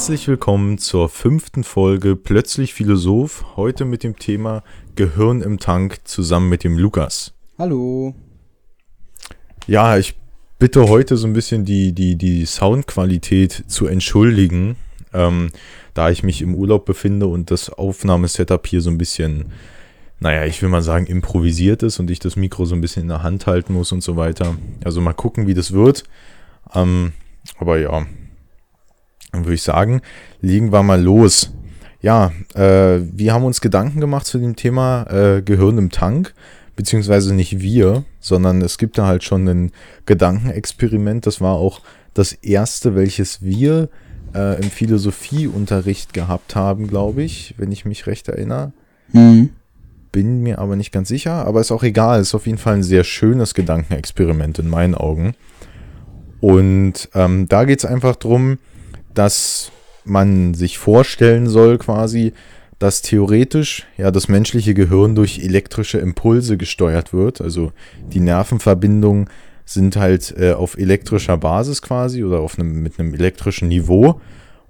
Herzlich willkommen zur fünften Folge Plötzlich Philosoph. Heute mit dem Thema Gehirn im Tank zusammen mit dem Lukas. Hallo. Ja, ich bitte heute so ein bisschen die, die, die Soundqualität zu entschuldigen, ähm, da ich mich im Urlaub befinde und das Aufnahmesetup hier so ein bisschen, naja, ich will mal sagen, improvisiert ist und ich das Mikro so ein bisschen in der Hand halten muss und so weiter. Also mal gucken, wie das wird. Ähm, aber ja, dann würde ich sagen, legen wir mal los. Ja, äh, wir haben uns Gedanken gemacht zu dem Thema äh, Gehirn im Tank, beziehungsweise nicht wir, sondern es gibt da halt schon ein Gedankenexperiment. Das war auch das erste, welches wir äh, im Philosophieunterricht gehabt haben, glaube ich, wenn ich mich recht erinnere. Mhm. Bin mir aber nicht ganz sicher, aber ist auch egal. Ist auf jeden Fall ein sehr schönes Gedankenexperiment in meinen Augen. Und ähm, da geht es einfach darum, dass man sich vorstellen soll quasi, dass theoretisch ja das menschliche Gehirn durch elektrische Impulse gesteuert wird. Also die Nervenverbindungen sind halt äh, auf elektrischer Basis quasi oder auf einem, mit einem elektrischen Niveau.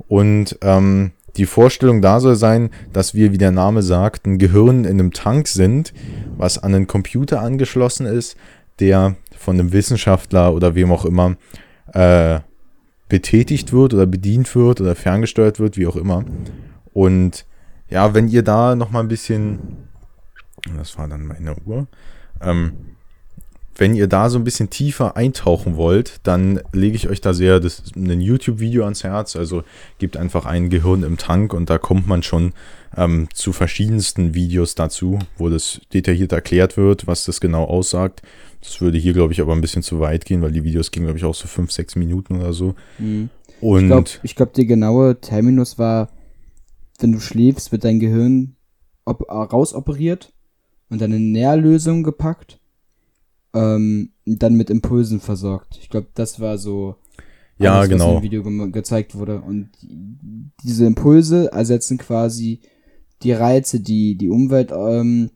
Und ähm, die Vorstellung da soll sein, dass wir, wie der Name sagt, ein Gehirn in einem Tank sind, was an einen Computer angeschlossen ist, der von einem Wissenschaftler oder wem auch immer äh, betätigt wird oder bedient wird oder ferngesteuert wird, wie auch immer. Und ja, wenn ihr da noch mal ein bisschen, das war dann meine Uhr, ähm, wenn ihr da so ein bisschen tiefer eintauchen wollt, dann lege ich euch da sehr das, ein YouTube-Video ans Herz. Also gebt einfach ein Gehirn im Tank und da kommt man schon ähm, zu verschiedensten Videos dazu, wo das detailliert erklärt wird, was das genau aussagt. Das würde hier, glaube ich, aber ein bisschen zu weit gehen, weil die Videos gingen, glaube ich, auch so fünf, sechs Minuten oder so. Mhm. Und Ich glaube, glaub, der genaue Terminus war, wenn du schläfst, wird dein Gehirn op rausoperiert und dann in Nährlösung gepackt, ähm, und dann mit Impulsen versorgt. Ich glaube, das war so ja, alles, was genau. im Video ge gezeigt wurde. Und diese Impulse ersetzen quasi die Reize, die die Umwelt, ähm,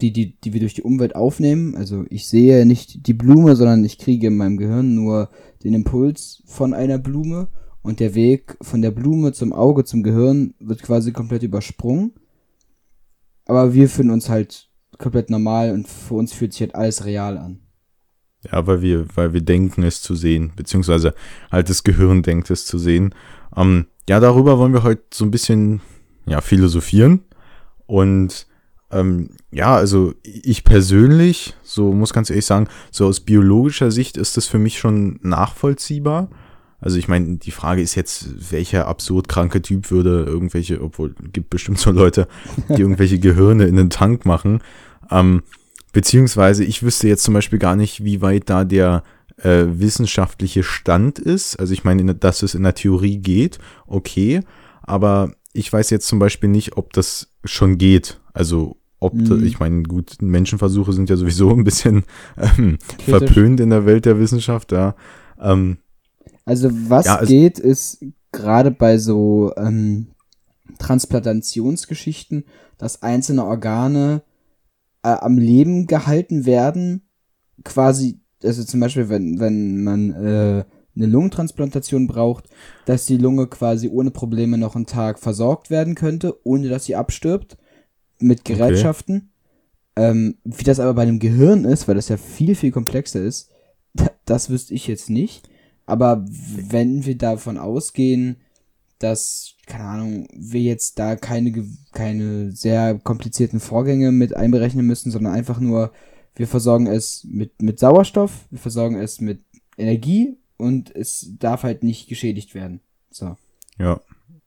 die, die, die wir durch die Umwelt aufnehmen. Also ich sehe nicht die Blume, sondern ich kriege in meinem Gehirn nur den Impuls von einer Blume und der Weg von der Blume zum Auge zum Gehirn wird quasi komplett übersprungen. Aber wir fühlen uns halt komplett normal und für uns fühlt sich halt alles real an. Ja, weil wir, weil wir denken, es zu sehen, beziehungsweise halt das Gehirn denkt, es zu sehen. Ähm, ja, darüber wollen wir heute so ein bisschen ja, philosophieren. Und ähm, ja, also ich persönlich, so muss ganz ehrlich sagen, so aus biologischer Sicht ist das für mich schon nachvollziehbar. Also ich meine, die Frage ist jetzt, welcher absurd kranke Typ würde irgendwelche, obwohl gibt bestimmt so Leute, die irgendwelche Gehirne in den Tank machen. Ähm, beziehungsweise ich wüsste jetzt zum Beispiel gar nicht, wie weit da der äh, wissenschaftliche Stand ist. Also ich meine, dass es in der Theorie geht, okay, aber ich weiß jetzt zum Beispiel nicht, ob das schon geht. Also ob, Mhm. ich meine, gut, Menschenversuche sind ja sowieso ein bisschen ähm, verpönt in der Welt der Wissenschaft, ja. Ähm, Also was Ja, geht, ist gerade bei so ähm, Transplantationsgeschichten, dass einzelne Organe äh, am Leben gehalten werden, quasi, also zum Beispiel, wenn, wenn man äh, eine Lungentransplantation braucht, dass die Lunge quasi ohne Probleme noch einen Tag versorgt werden könnte, ohne dass sie abstirbt, mit Gerätschaften. Ähm, wie das aber bei einem Gehirn ist, weil das ja viel, viel komplexer ist, das wüsste ich jetzt nicht. Aber wenn wir davon ausgehen, dass, keine Ahnung, wir jetzt da keine, keine sehr komplizierten Vorgänge mit einberechnen müssen, sondern einfach nur, wir versorgen es mit, mit Sauerstoff, wir versorgen es mit Energie und es darf halt nicht geschädigt werden. So. Ja.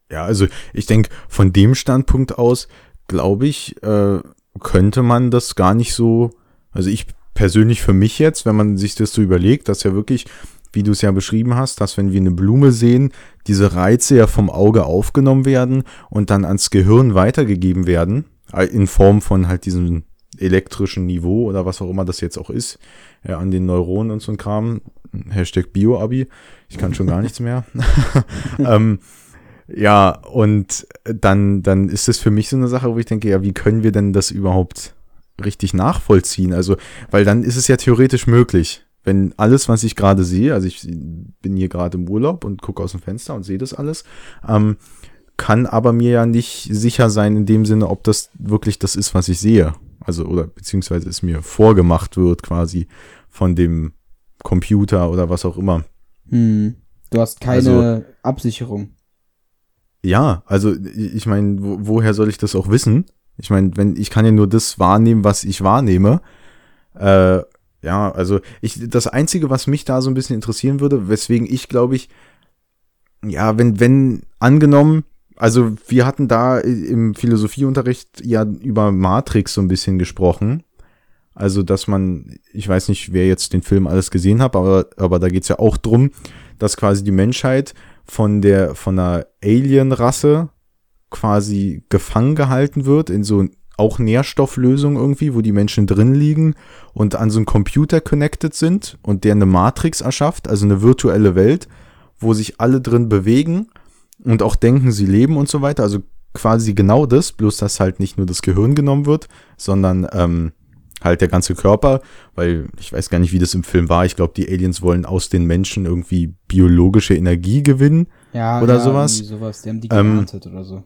Ja, also ich denke, von dem Standpunkt aus, glaube ich, äh, könnte man das gar nicht so, also ich persönlich für mich jetzt, wenn man sich das so überlegt, dass ja wirklich, wie du es ja beschrieben hast, dass wenn wir eine Blume sehen, diese Reize ja vom Auge aufgenommen werden und dann ans Gehirn weitergegeben werden, äh, in Form von halt diesem elektrischen Niveau oder was auch immer das jetzt auch ist, ja, an den Neuronen und so ein Kram, Hashtag Bio-Abi, ich kann schon gar nichts mehr. ähm, ja, und dann, dann ist es für mich so eine Sache, wo ich denke, ja, wie können wir denn das überhaupt richtig nachvollziehen? Also, weil dann ist es ja theoretisch möglich. wenn alles, was ich gerade sehe, also ich bin hier gerade im Urlaub und gucke aus dem Fenster und sehe das alles, ähm, kann aber mir ja nicht sicher sein in dem Sinne, ob das wirklich das ist, was ich sehe. Also, oder beziehungsweise es mir vorgemacht wird quasi von dem Computer oder was auch immer. Hm. Du hast keine also, Absicherung. Ja, also ich meine, wo, woher soll ich das auch wissen? Ich meine, wenn ich kann ja nur das wahrnehmen, was ich wahrnehme. Äh, ja, also ich das einzige, was mich da so ein bisschen interessieren würde, weswegen ich glaube ich, ja, wenn wenn angenommen, also wir hatten da im Philosophieunterricht ja über Matrix so ein bisschen gesprochen. Also, dass man, ich weiß nicht, wer jetzt den Film alles gesehen hat, aber, aber da geht's ja auch drum, dass quasi die Menschheit von der, von einer Alien-Rasse quasi gefangen gehalten wird in so auch Nährstofflösung irgendwie, wo die Menschen drin liegen und an so einen Computer connected sind und der eine Matrix erschafft, also eine virtuelle Welt, wo sich alle drin bewegen und auch denken, sie leben und so weiter. Also quasi genau das, bloß dass halt nicht nur das Gehirn genommen wird, sondern ähm, halt der ganze Körper, weil ich weiß gar nicht, wie das im Film war. Ich glaube, die Aliens wollen aus den Menschen irgendwie biologische Energie gewinnen ja, oder ja, sowas. sowas. Die haben die ähm, oder so.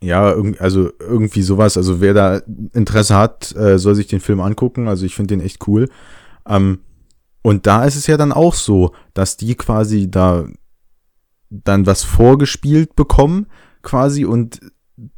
Ja, also irgendwie sowas. Also wer da Interesse hat, äh, soll sich den Film angucken. Also ich finde den echt cool. Ähm, und da ist es ja dann auch so, dass die quasi da dann was vorgespielt bekommen, quasi und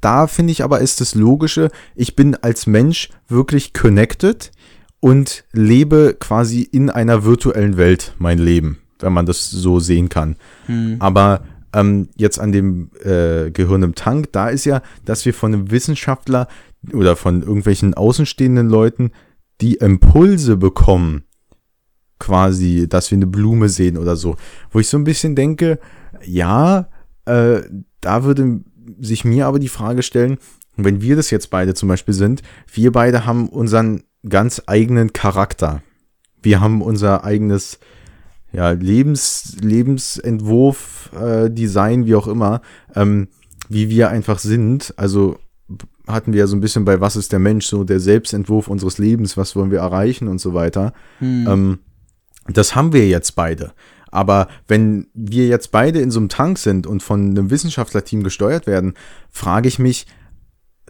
da finde ich aber ist das Logische, ich bin als Mensch wirklich connected und lebe quasi in einer virtuellen Welt mein Leben, wenn man das so sehen kann. Hm. Aber ähm, jetzt an dem äh, Gehirn im Tank, da ist ja, dass wir von einem Wissenschaftler oder von irgendwelchen außenstehenden Leuten die Impulse bekommen, quasi, dass wir eine Blume sehen oder so. Wo ich so ein bisschen denke, ja, äh, da würde sich mir aber die Frage stellen, wenn wir das jetzt beide zum Beispiel sind, wir beide haben unseren ganz eigenen Charakter. Wir haben unser eigenes ja, Lebens, Lebensentwurf, äh, Design, wie auch immer, ähm, wie wir einfach sind. Also hatten wir ja so ein bisschen bei Was ist der Mensch, so der Selbstentwurf unseres Lebens, was wollen wir erreichen und so weiter. Hm. Ähm, das haben wir jetzt beide. Aber wenn wir jetzt beide in so einem Tank sind und von einem Wissenschaftlerteam gesteuert werden, frage ich mich,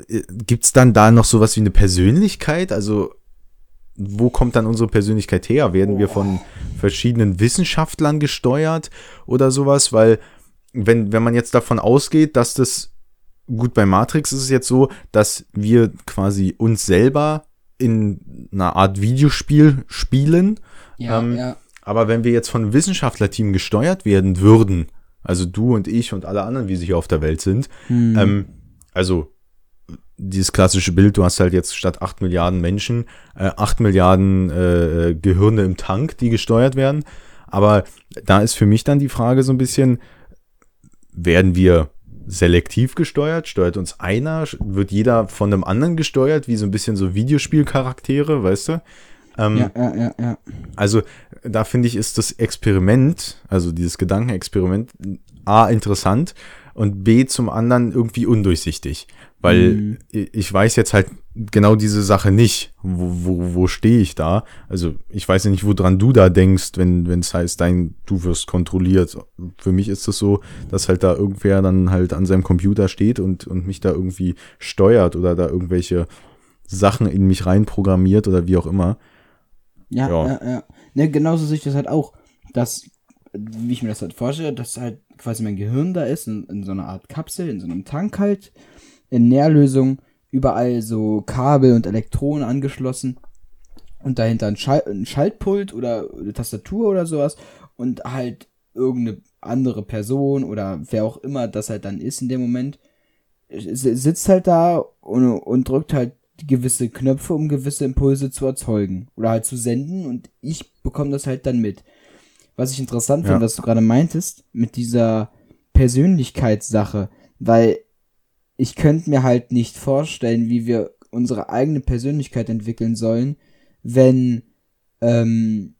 äh, gibt's dann da noch sowas wie eine Persönlichkeit? Also wo kommt dann unsere Persönlichkeit her? Werden wir von verschiedenen Wissenschaftlern gesteuert oder sowas? Weil wenn, wenn man jetzt davon ausgeht, dass das, gut, bei Matrix ist es jetzt so, dass wir quasi uns selber in einer Art Videospiel spielen. Ja, ähm, ja. Aber wenn wir jetzt von einem Wissenschaftlerteam gesteuert werden würden, also du und ich und alle anderen, wie sie hier auf der Welt sind, hm. ähm, also dieses klassische Bild, du hast halt jetzt statt 8 Milliarden Menschen äh, 8 Milliarden äh, Gehirne im Tank, die gesteuert werden. Aber da ist für mich dann die Frage so ein bisschen, werden wir selektiv gesteuert? Steuert uns einer? Wird jeder von einem anderen gesteuert, wie so ein bisschen so Videospielcharaktere, weißt du? Ähm, ja, ja, ja, ja. Also da finde ich, ist das Experiment, also dieses Gedankenexperiment, A, interessant und B, zum anderen irgendwie undurchsichtig. Weil mhm. ich weiß jetzt halt genau diese Sache nicht. Wo, wo, wo stehe ich da? Also ich weiß ja nicht, woran du da denkst, wenn wenn es heißt, dein, du wirst kontrolliert. Für mich ist es das so, dass halt da irgendwer dann halt an seinem Computer steht und, und mich da irgendwie steuert oder da irgendwelche Sachen in mich reinprogrammiert oder wie auch immer. Ja, ja, ja. ja. Ne, genauso sehe ich das halt auch, dass, wie ich mir das halt vorstelle, dass halt quasi mein Gehirn da ist, in, in so einer Art Kapsel, in so einem Tank halt, in Nährlösung, überall so Kabel und Elektronen angeschlossen und dahinter ein, Schal ein Schaltpult oder eine Tastatur oder sowas und halt irgendeine andere Person oder wer auch immer das halt dann ist in dem Moment, sitzt halt da und, und drückt halt gewisse Knöpfe, um gewisse Impulse zu erzeugen oder halt zu senden und ich bekomme das halt dann mit. Was ich interessant ja. finde, was du gerade meintest, mit dieser Persönlichkeitssache, weil ich könnte mir halt nicht vorstellen, wie wir unsere eigene Persönlichkeit entwickeln sollen, wenn, ähm,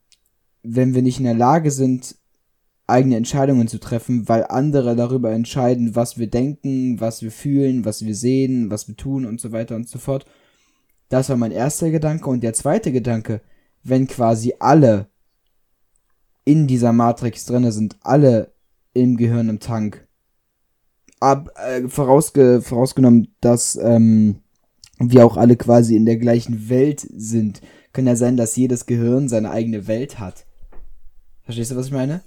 wenn wir nicht in der Lage sind, eigene Entscheidungen zu treffen, weil andere darüber entscheiden, was wir denken, was wir fühlen, was wir sehen, was wir tun und so weiter und so fort. Das war mein erster Gedanke. Und der zweite Gedanke, wenn quasi alle in dieser Matrix drinne sind, alle im Gehirn im Tank. Ab, äh, vorausge vorausgenommen, dass ähm, wir auch alle quasi in der gleichen Welt sind, kann ja sein, dass jedes Gehirn seine eigene Welt hat. Verstehst du, was ich meine?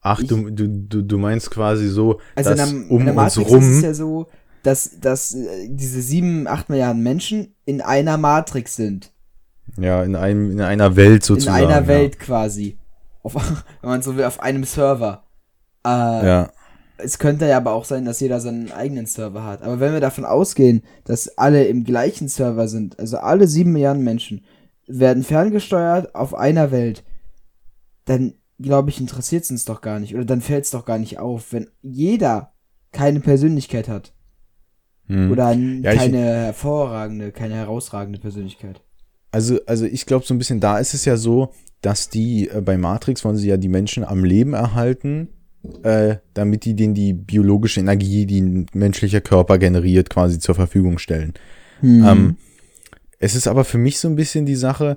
Ach, Ich- du, du, du, meinst quasi so, Also dass in der, um in der uns rum. ist es ja so, dass, dass äh, diese sieben, acht Milliarden Menschen in einer Matrix sind. ja, in einem, in einer Welt In sozusagen. einer Welt quasi. Auf, wenn man so will, auf einem Server. Äh, ja. Es könnte ja aber auch sein, dass jeder seinen eigenen Server hat. Aber wenn wir davon ausgehen, dass alle im gleichen Server sind, also alle sieben Milliarden Menschen, werden ferngesteuert auf einer Welt, dann glaube ich, interessiert es uns doch gar nicht. Oder dann fällt es doch gar nicht auf, wenn jeder keine Persönlichkeit hat. Hm. Oder Ja, keine hervorragende, keine herausragende Persönlichkeit. Also, also ich glaube so ein bisschen, da ist es ja so, dass die äh, bei Matrix wollen sie ja die Menschen am Leben erhalten, äh, damit die denen die biologische Energie, die ein menschlicher Körper generiert, quasi zur Verfügung stellen. Hm. Ähm, es ist aber für mich so ein bisschen die Sache,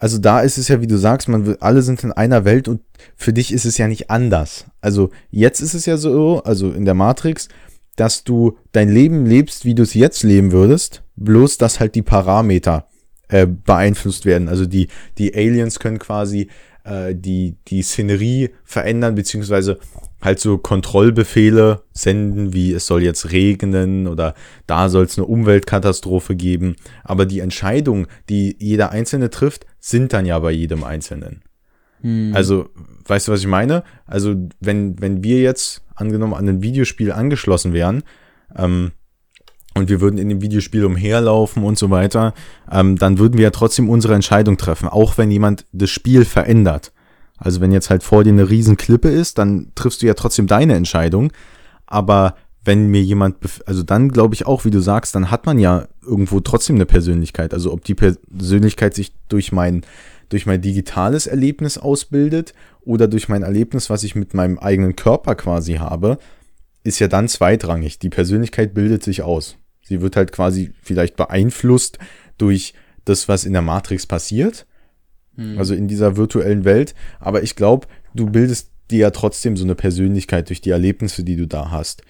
also da ist es ja, wie du sagst, man will, alle sind in einer Welt und für dich ist es ja nicht anders. Also jetzt ist es ja so, also in der Matrix, dass du dein Leben lebst, wie du es jetzt leben würdest, bloß dass halt die Parameter äh, beeinflusst werden. Also die, die Aliens können quasi äh, die, die Szenerie verändern, beziehungsweise halt so Kontrollbefehle senden, wie es soll jetzt regnen oder da soll es eine Umweltkatastrophe geben. Aber die Entscheidungen, die jeder Einzelne trifft, sind dann ja bei jedem Einzelnen. Hm. Also, weißt du, was ich meine? Also, wenn, wenn wir jetzt angenommen an ein Videospiel angeschlossen wären, ähm, und wir würden in dem Videospiel umherlaufen und so weiter, ähm, dann würden wir ja trotzdem unsere Entscheidung treffen, auch wenn jemand das Spiel verändert. Also wenn jetzt halt vor dir eine riesen Klippe ist, dann triffst du ja trotzdem deine Entscheidung. Aber wenn mir jemand, also dann glaube ich auch, wie du sagst, dann hat man ja irgendwo trotzdem eine Persönlichkeit. Also ob die Persönlichkeit sich durch mein, durch mein digitales Erlebnis ausbildet oder durch mein Erlebnis, was ich mit meinem eigenen Körper quasi habe, ist ja dann zweitrangig. Die Persönlichkeit bildet sich aus. Sie wird halt quasi vielleicht beeinflusst durch das, was in der Matrix passiert, also in dieser virtuellen Welt. Aber ich glaube, du bildest dir ja trotzdem so eine Persönlichkeit durch die Erlebnisse, die du da hast.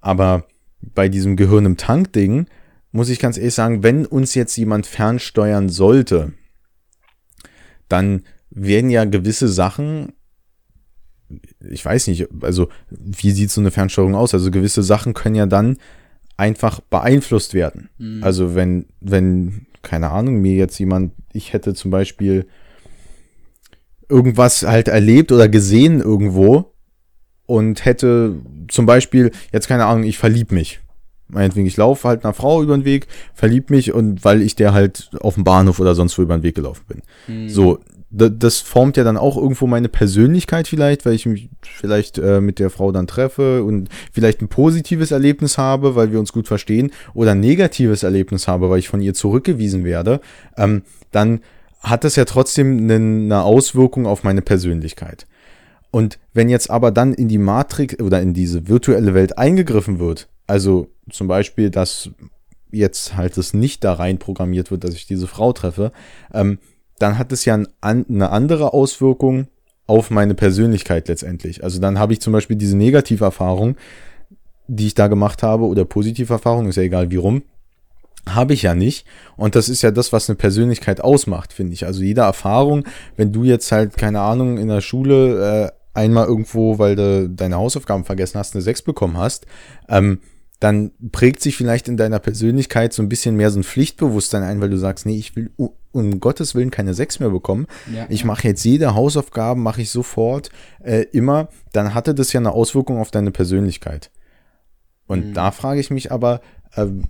Aber bei diesem Gehirn im Tank-Ding muss ich ganz ehrlich sagen, wenn uns jetzt jemand fernsteuern sollte, dann werden ja gewisse Sachen, ich weiß nicht, also wie sieht so eine Fernsteuerung aus? Also gewisse Sachen können ja dann einfach beeinflusst werden. Also wenn, wenn, keine Ahnung, mir jetzt jemand, ich hätte zum Beispiel irgendwas halt erlebt oder gesehen irgendwo und hätte zum Beispiel, jetzt keine Ahnung, ich verlieb mich. Meinetwegen, ich laufe halt einer Frau über den Weg, verlieb mich und weil ich der halt auf dem Bahnhof oder sonst wo über den Weg gelaufen bin. So, da- das formt ja dann auch irgendwo meine Persönlichkeit vielleicht, weil ich mich vielleicht äh, mit der Frau dann treffe und vielleicht ein positives Erlebnis habe, weil wir uns gut verstehen, oder ein negatives Erlebnis habe, weil ich von ihr zurückgewiesen werde, ähm, dann hat das ja trotzdem eine Auswirkung auf meine Persönlichkeit. Und wenn jetzt aber dann in die Matrix oder in diese virtuelle Welt eingegriffen wird, also zum Beispiel, dass jetzt halt es nicht da rein programmiert wird, dass ich diese Frau treffe, ähm, dann hat es ja ein, an, eine andere Auswirkung auf meine Persönlichkeit letztendlich. Also dann habe ich zum Beispiel diese Negativerfahrung, die ich da gemacht habe, oder Positiverfahrung, ist ja egal wie rum, habe ich ja nicht. Und das ist ja das, was eine Persönlichkeit ausmacht, finde ich. Also jede Erfahrung, wenn du jetzt halt, keine Ahnung, in der Schule äh, einmal irgendwo, weil du deine Hausaufgaben vergessen hast, eine 6 bekommen hast, ähm, dann prägt sich vielleicht in deiner Persönlichkeit so ein bisschen mehr so ein Pflichtbewusstsein ein, weil du sagst, nee, ich will um Gottes Willen keine 6 mehr bekommen. Ja. Ich mache jetzt jede Hausaufgaben, mache ich sofort, äh, immer. Dann hatte das ja eine Auswirkung auf deine Persönlichkeit. Und da frage ich mich aber, ähm,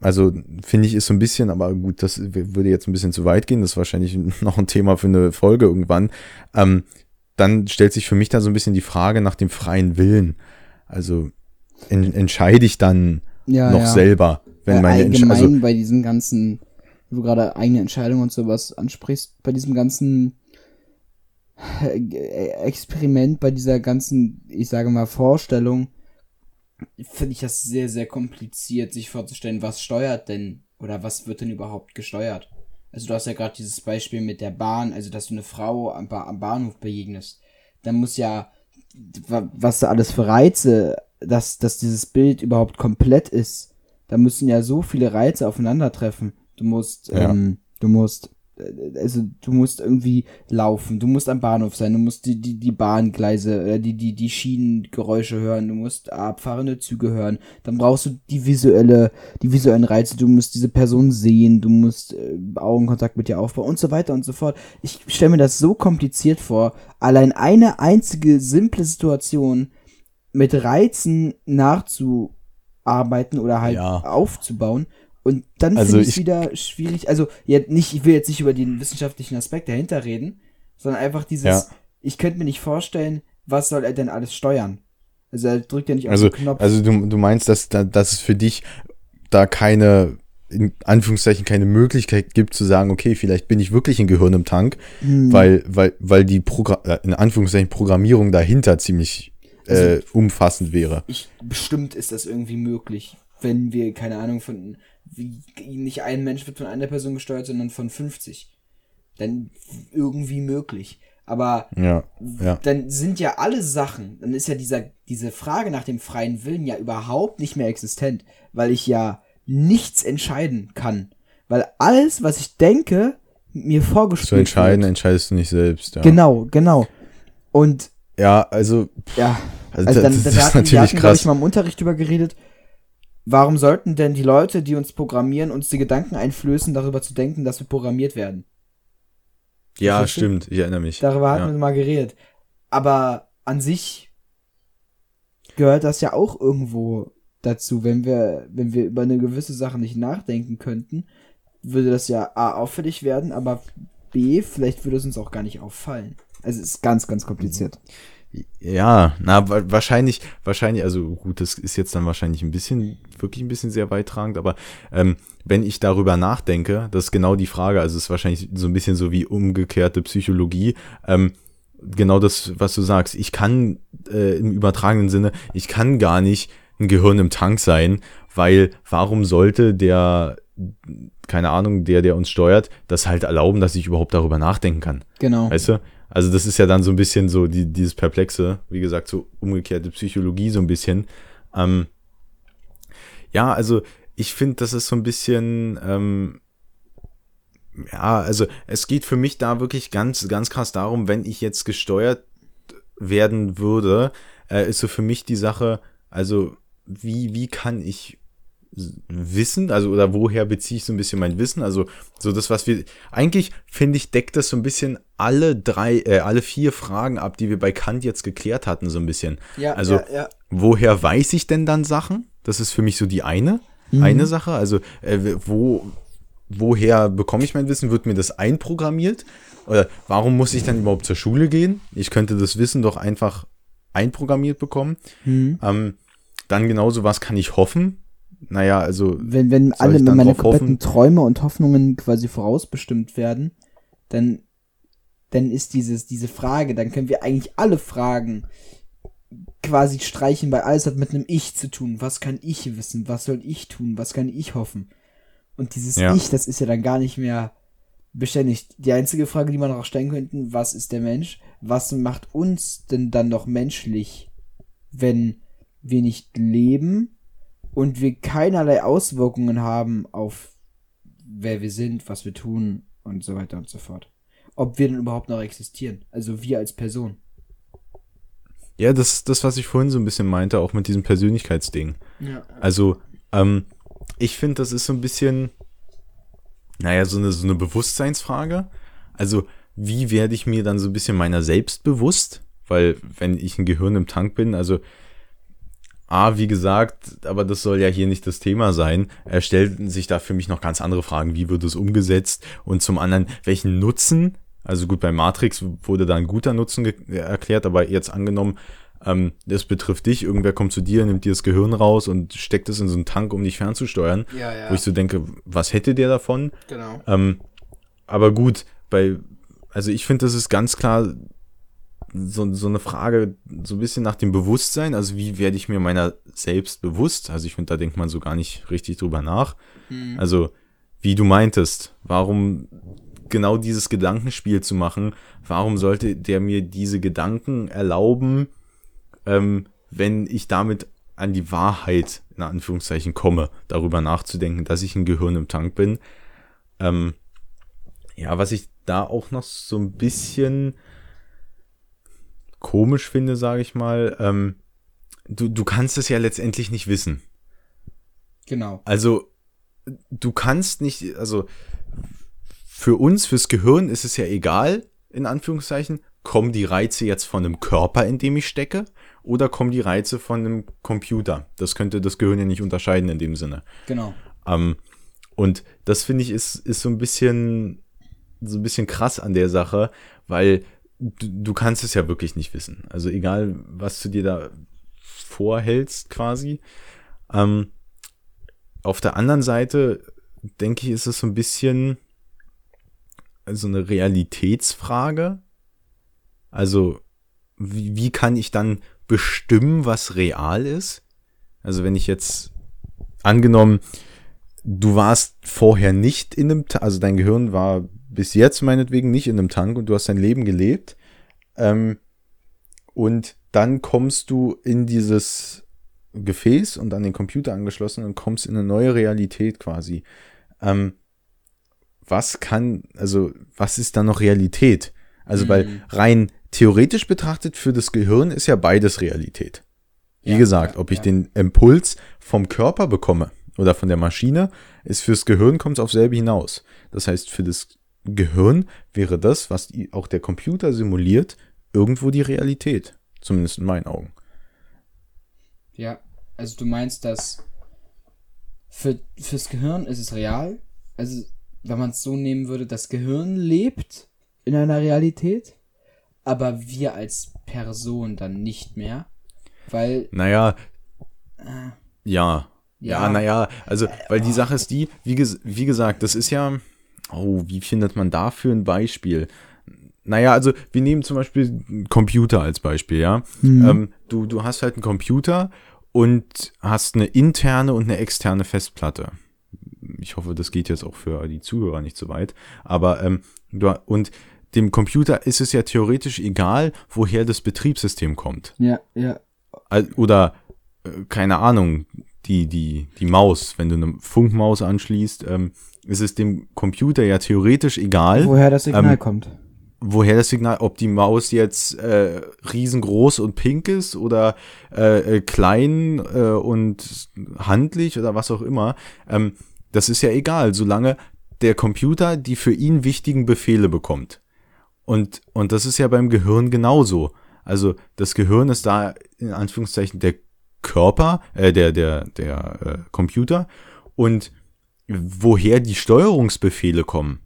also finde ich ist so ein bisschen, aber gut, das würde jetzt ein bisschen zu weit gehen. Das ist wahrscheinlich noch ein Thema für eine Folge irgendwann. Ähm, dann stellt sich für mich da so ein bisschen die Frage nach dem freien Willen. Also en entscheide ich dann Ja, noch ja. selber, wenn äh, meine Entsch- allgemein also bei diesem ganzen, wo du gerade eigene Entscheidungen und sowas ansprichst, bei diesem ganzen äh, Experiment, bei dieser ganzen, ich sage mal, Vorstellung, finde ich das sehr, sehr kompliziert, sich vorzustellen, was steuert denn oder was wird denn überhaupt gesteuert? Also du hast ja gerade dieses Beispiel mit der Bahn, also dass du eine Frau am, ba am Bahnhof begegnest. Dann muss ja, was da alles für Reize, dass, dass dieses Bild überhaupt komplett ist. Da müssen ja so viele Reize aufeinandertreffen. Du musst, Ja. ähm, du musst, äh, also du musst irgendwie laufen, du musst am Bahnhof sein, du musst die, die, die Bahngleise, äh, die, die, die Schienengeräusche hören, du musst abfahrende Züge hören, dann brauchst du die visuelle, die visuellen Reize, du musst diese Person sehen, du musst äh, Augenkontakt mit ihr aufbauen und so weiter und so fort. Ich stelle mir das so kompliziert vor, allein eine einzige simple Situation mit Reizen nachzuarbeiten oder halt Ja. aufzubauen. Und dann Also finde ich es wieder schwierig. Also, ja, nicht, ich will jetzt nicht über den wissenschaftlichen Aspekt dahinter reden, sondern einfach dieses, Ja. ich könnte mir nicht vorstellen, was soll er denn alles steuern? Also er drückt ja nicht auf Also, den Knopf. also du, du meinst, dass, da- dass es für dich da keine, in Anführungszeichen, keine Möglichkeit gibt zu sagen, okay, vielleicht bin ich wirklich ein Gehirn im Tank, Hm. weil, weil, weil die Progra äh, in Anführungszeichen Programmierung dahinter ziemlich äh, umfassend wäre. ich, bestimmt ist das irgendwie möglich, wenn wir, keine Ahnung, von, wie, nicht ein Mensch wird von einer Person gesteuert, sondern von 50. Dann irgendwie möglich. Aber Ja, ja. dann sind ja alle Sachen, dann ist ja dieser, diese Frage nach dem freien Willen ja überhaupt nicht mehr existent, weil ich ja nichts entscheiden kann. Weil alles, was ich denke, mir vorgespielt Zu entscheiden, wird. entscheidest du nicht selbst. Ja, Genau, genau. Und ja also, ja, also, also das, dann, das wir ist hatten, wir natürlich hatten, glaub ich, krass. mal im Unterricht drüber geredet, warum sollten denn die Leute, die uns programmieren, uns die Gedanken einflößen, darüber zu denken, dass wir programmiert werden? Ja, du? stimmt, ich erinnere mich. Darüber hatten ja. wir mal geredet. Aber an sich gehört das ja auch irgendwo dazu. Wenn wir, wenn wir über eine gewisse Sache nicht nachdenken könnten, würde das ja A auffällig werden, aber B, vielleicht würde es uns auch gar nicht auffallen. Also es ist ganz, ganz kompliziert. Ja, na, wa- wahrscheinlich, wahrscheinlich, also gut, das ist jetzt dann wahrscheinlich ein bisschen, wirklich ein bisschen sehr beitragend, aber ähm, wenn ich darüber nachdenke, das ist genau die Frage, also es ist wahrscheinlich so ein bisschen so wie umgekehrte Psychologie, ähm, genau das, was du sagst, ich kann äh, im übertragenen Sinne, ich kann gar nicht ein Gehirn im Tank sein, weil warum sollte der, keine Ahnung, der, der uns steuert, das halt erlauben, dass ich überhaupt darüber nachdenken kann? Genau. Weißt du? Also das ist ja dann so ein bisschen so die, dieses Perplexe, wie gesagt, so umgekehrte Psychologie so ein bisschen. Ähm, ja, also ich finde, das ist so ein bisschen, ähm, ja, also es geht für mich da wirklich ganz, ganz krass darum, wenn ich jetzt gesteuert werden würde, äh, ist so für mich die Sache, also wie, wie kann ich Wissen, also oder woher beziehe ich so ein bisschen mein Wissen? Also so das, was wir eigentlich finde ich deckt das so ein bisschen alle drei, äh, alle vier Fragen ab, die wir bei Kant jetzt geklärt hatten so ein bisschen. Ja, also ja, ja. woher weiß ich denn dann Sachen? Das ist für mich so die eine, eine Sache. Also äh, wo, woher bekomme ich mein Wissen? Wird mir das einprogrammiert? Oder warum muss ich dann überhaupt zur Schule gehen? Ich könnte das Wissen doch einfach einprogrammiert bekommen. Mhm. Ähm, dann genauso, was kann ich hoffen? Naja, also Wenn, wenn alle meine kompletten Träume und Hoffnungen quasi vorausbestimmt werden, dann, dann ist dieses, diese Frage, dann können wir eigentlich alle Fragen quasi streichen, weil alles hat mit einem Ich zu tun. Was kann ich wissen? Was soll ich tun? Was kann ich hoffen? Und dieses Ja. Ich, das ist ja dann gar nicht mehr beständig. Die einzige Frage, die man auch stellen könnte, was ist der Mensch? Was macht uns denn dann noch menschlich, wenn wir nicht leben und wir keinerlei Auswirkungen haben auf wer wir sind, was wir tun und so weiter und so fort. Ob wir denn überhaupt noch existieren. Also wir als Person. ja, das das, was ich vorhin so ein bisschen meinte, auch mit diesem Persönlichkeitsding. Ja. Also, ähm, ich finde, das ist so ein bisschen, naja, so eine, so eine Bewusstseinsfrage. Also, wie werde ich mir dann so ein bisschen meiner selbst bewusst? Weil, wenn ich ein Gehirn im Tank bin, also, A, wie gesagt, aber das soll ja hier nicht das Thema sein, äh, stellten sich da für mich noch ganz andere Fragen. Wie wird es umgesetzt? Und zum anderen, welchen Nutzen? Also gut, bei Matrix wurde da ein guter Nutzen ge- erklärt, aber jetzt angenommen, ähm, das betrifft dich, irgendwer kommt zu dir, nimmt dir das Gehirn raus und steckt es in so einen Tank, um dich fernzusteuern. Ja, ja. Wo ich so denke, was hätte der davon? Genau. Ähm, aber gut, bei, also ich finde, das ist ganz klar so, so eine Frage, so ein bisschen nach dem Bewusstsein. Also wie werde ich mir meiner selbst bewusst? Also ich finde, da denkt man so gar nicht richtig drüber nach. Mhm. Also wie du meintest, warum genau dieses Gedankenspiel zu machen, warum sollte der mir diese Gedanken erlauben, ähm, wenn ich damit an die Wahrheit, in Anführungszeichen, komme, darüber nachzudenken, dass ich ein Gehirn im Tank bin. Ähm, ja, was ich da auch noch so ein bisschen komisch finde, sage ich mal, ähm, du, du kannst es ja letztendlich nicht wissen. Genau. Also, du kannst nicht, also für uns, fürs Gehirn ist es ja egal, in Anführungszeichen, kommen die Reize jetzt von einem Körper, in dem ich stecke, oder kommen die Reize von einem Computer? Das könnte das Gehirn ja nicht unterscheiden in dem Sinne. Genau. Ähm, und das finde ich ist, ist so ein bisschen, so ein bisschen krass an der Sache, weil du, kannst es ja wirklich nicht wissen. Also egal, was du dir da vorhältst quasi. Ähm, auf der anderen Seite denke ich, ist es so ein bisschen so eine Realitätsfrage. Also wie, wie kann ich dann bestimmen, was real ist? Also wenn ich jetzt angenommen, du warst vorher nicht in einem, also dein Gehirn war bis jetzt meinetwegen nicht in einem Tank und du hast dein Leben gelebt. Ähm, und dann kommst du in dieses Gefäß und an den Computer angeschlossen und kommst in eine neue Realität quasi. Ähm, was kann, also was ist da noch Realität? Also, mhm. weil rein theoretisch betrachtet für das Gehirn ist ja beides Realität. Wie ja, gesagt, ja, ob ich ja. den Impuls vom Körper bekomme oder von der Maschine, ist fürs Gehirn kommt es auf selbe hinaus. Das heißt, für das Gehirn wäre das, was auch der Computer simuliert, irgendwo die Realität. Zumindest in meinen Augen. Ja, also du meinst, dass für, fürs Gehirn ist es real. Also, wenn man es so nehmen würde, das Gehirn lebt in einer Realität, aber wir als Person dann nicht mehr. Weil. Naja. Äh, ja. Ja, ja naja, also, weil die Sache ist die, wie, ges wie gesagt, das ist ja. Oh, wie findet man dafür ein Beispiel? Naja, also wir nehmen zum Beispiel einen Computer als Beispiel, ja. Mhm. Ähm, du, du hast halt einen Computer und hast eine interne und eine externe Festplatte. Ich hoffe, das geht jetzt auch für die Zuhörer nicht so weit. Aber ähm, du, und dem Computer ist es ja theoretisch egal, woher das Betriebssystem kommt. Ja, ja. Oder äh, keine Ahnung, die, die, die Maus, wenn du eine Funkmaus anschließt, ähm, ist es dem Computer ja theoretisch egal. Woher das Signal ähm, kommt woher das Signal, ob die Maus jetzt äh, riesengroß und pink ist oder äh, äh, klein äh, und handlich oder was auch immer, ähm, das ist ja egal, solange der Computer die für ihn wichtigen Befehle bekommt. Und, und das ist ja beim Gehirn genauso. Also das Gehirn ist da in Anführungszeichen der Körper, äh, der, der, der äh, Computer. Und woher die Steuerungsbefehle kommen,